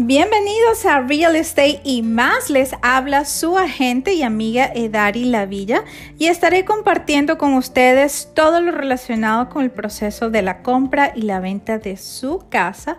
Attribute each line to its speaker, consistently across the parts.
Speaker 1: Bienvenidos a Real Estate y más. Les habla su agente y amiga Edari Lavilla y estaré compartiendo con ustedes todo lo relacionado con el proceso de la compra y la venta de su casa.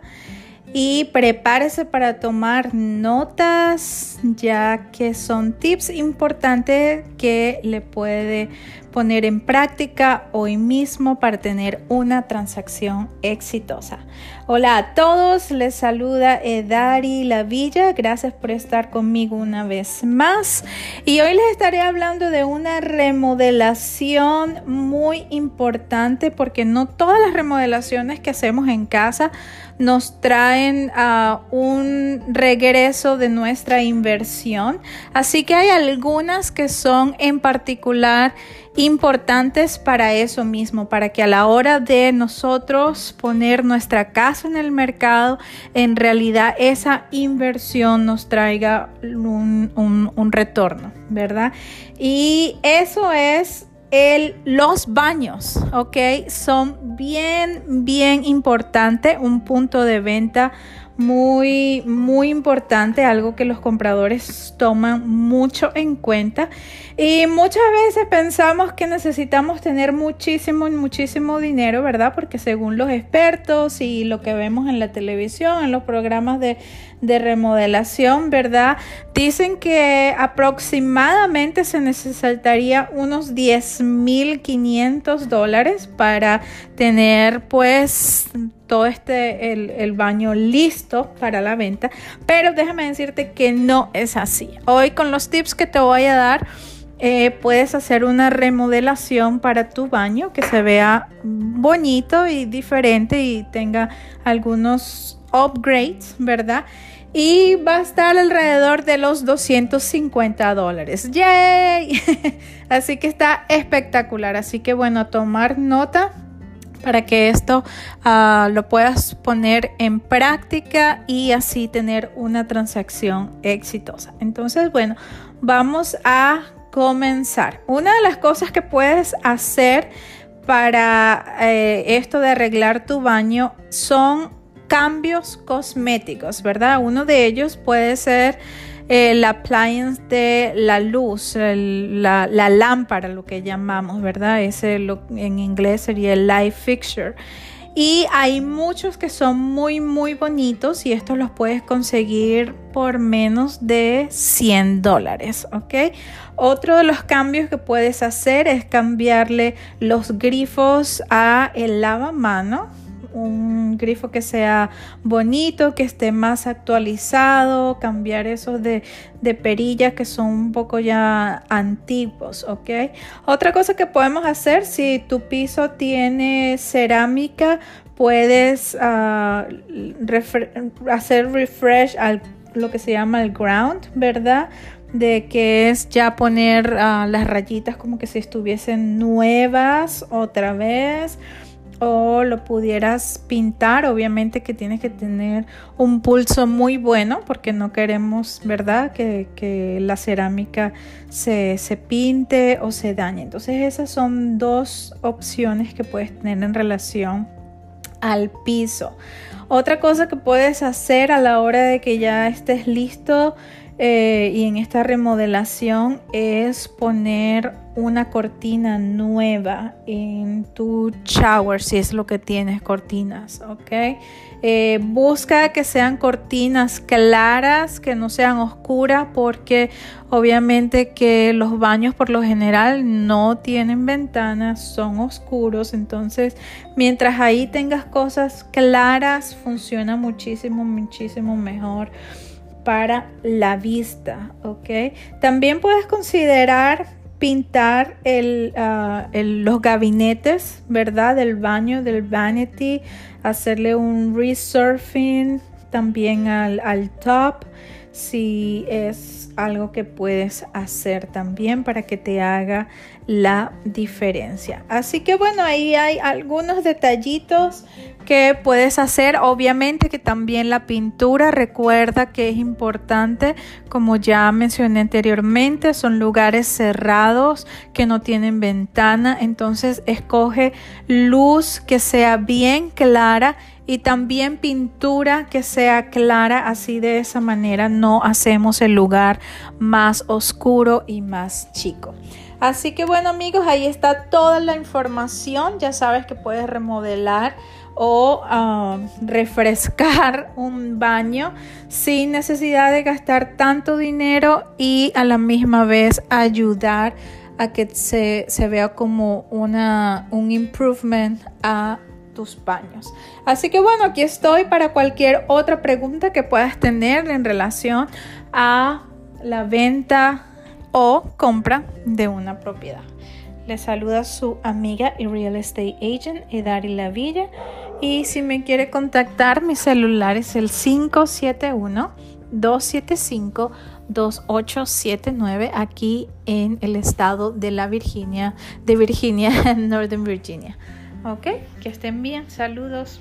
Speaker 1: Y prepárese para tomar notas ya que son tips importantes que le puede poner en práctica hoy mismo para tener una transacción exitosa. Hola a todos, les saluda Edari La Villa, gracias por estar conmigo una vez más. Y hoy les estaré hablando de una remodelación muy importante porque no todas las remodelaciones que hacemos en casa nos traen a un regreso de nuestra inversión, así que hay algunas que son en particular importantes para eso mismo, para que a la hora de nosotros poner nuestra casa en el mercado, en realidad esa inversión nos traiga un, retorno, ¿verdad? Y eso es el, los baños, ¿ok? Son bien, bien importante, un punto de venta muy, muy importante, algo que los compradores toman mucho en cuenta. Y muchas veces pensamos que necesitamos tener muchísimo, muchísimo dinero, ¿verdad? Porque según los expertos y lo que vemos en la televisión, en los programas de, de remodelación, ¿verdad? Dicen que aproximadamente se necesitaría unos 10.500 dólares para tener pues todo este, el, baño listo para la venta. Pero déjame decirte que no es así. Hoy con los tips que te voy a dar, eh, puedes hacer una remodelación para tu baño que se vea bonito y diferente y tenga algunos upgrades, ¿verdad? Y va a estar alrededor de los 250 dólares. ¡Yay! Así que está espectacular. Así que bueno, tomar nota para que esto ah, lo puedas poner en práctica y así tener una transacción exitosa. Entonces, bueno, vamos a comenzar. Una de las cosas que puedes hacer para eh, esto de arreglar tu baño son cambios cosméticos, ¿verdad? Uno de ellos puede ser el appliance de la luz, la, lámpara, lo que llamamos, ¿verdad? Ese en inglés sería el light fixture. Y hay muchos que son muy, muy bonitos y estos los puedes conseguir por menos de 100 dólares, ¿ok? Otro de los cambios que puedes hacer es cambiarle los grifos a el lavamano un grifo que sea bonito, que esté más actualizado, cambiar esos de, de perillas que son un poco ya antiguos, ¿ok? Otra cosa que podemos hacer, si tu piso tiene cerámica, puedes ah, hacer refresh al lo que se llama el ground, ¿verdad? de que es ya poner ah, las rayitas como que si estuviesen nuevas otra vez o lo pudieras pintar. Obviamente que tienes que tener un pulso muy bueno porque no queremos, ¿verdad? Que, la cerámica se, se, pinte o se dañe. Entonces esas son dos opciones que puedes tener en relación al piso. Otra cosa que puedes hacer a la hora de que ya estés listo eh, y en esta remodelación es poner una cortina nueva en tu shower si es lo que tienes cortinas ok eh, busca que sean cortinas claras que no sean oscuras porque obviamente que los baños por lo general no tienen ventanas son oscuros. Entonces mientras ahí tengas cosas claras funciona muchísimo muchísimo mejor para la vista, ¿ok? También puedes considerar pintar ah, los gabinetes, ¿verdad? Del baño, del vanity, hacerle un resurfing también al, al top, si es algo que puedes hacer también para que te haga la diferencia. Así que bueno, ahí hay algunos detallitos que puedes hacer. Obviamente que también la pintura, recuerda que es importante, como ya mencioné anteriormente, son lugares cerrados que no tienen ventana, entonces escoge luz que sea bien clara y también pintura que sea clara, así de esa manera no hacemos el lugar más oscuro y más chico. Así que bueno amigos, ahí está toda la información, ya sabes que puedes remodelar o ah, refrescar un baño sin necesidad de gastar tanto dinero y a la misma vez ayudar a que se, se vea como una, un improvement a baños. Así que bueno, aquí estoy para cualquier otra pregunta que puedas tener en relación a la venta o compra de una propiedad. Le saluda su amiga y real estate agent Edari Lavilla y si me quiere contactar mi celular es el 571 275 2879 aquí en el estado de la Virginia, de Virginia, Northern Virginia. Ok, que estén bien. Saludos.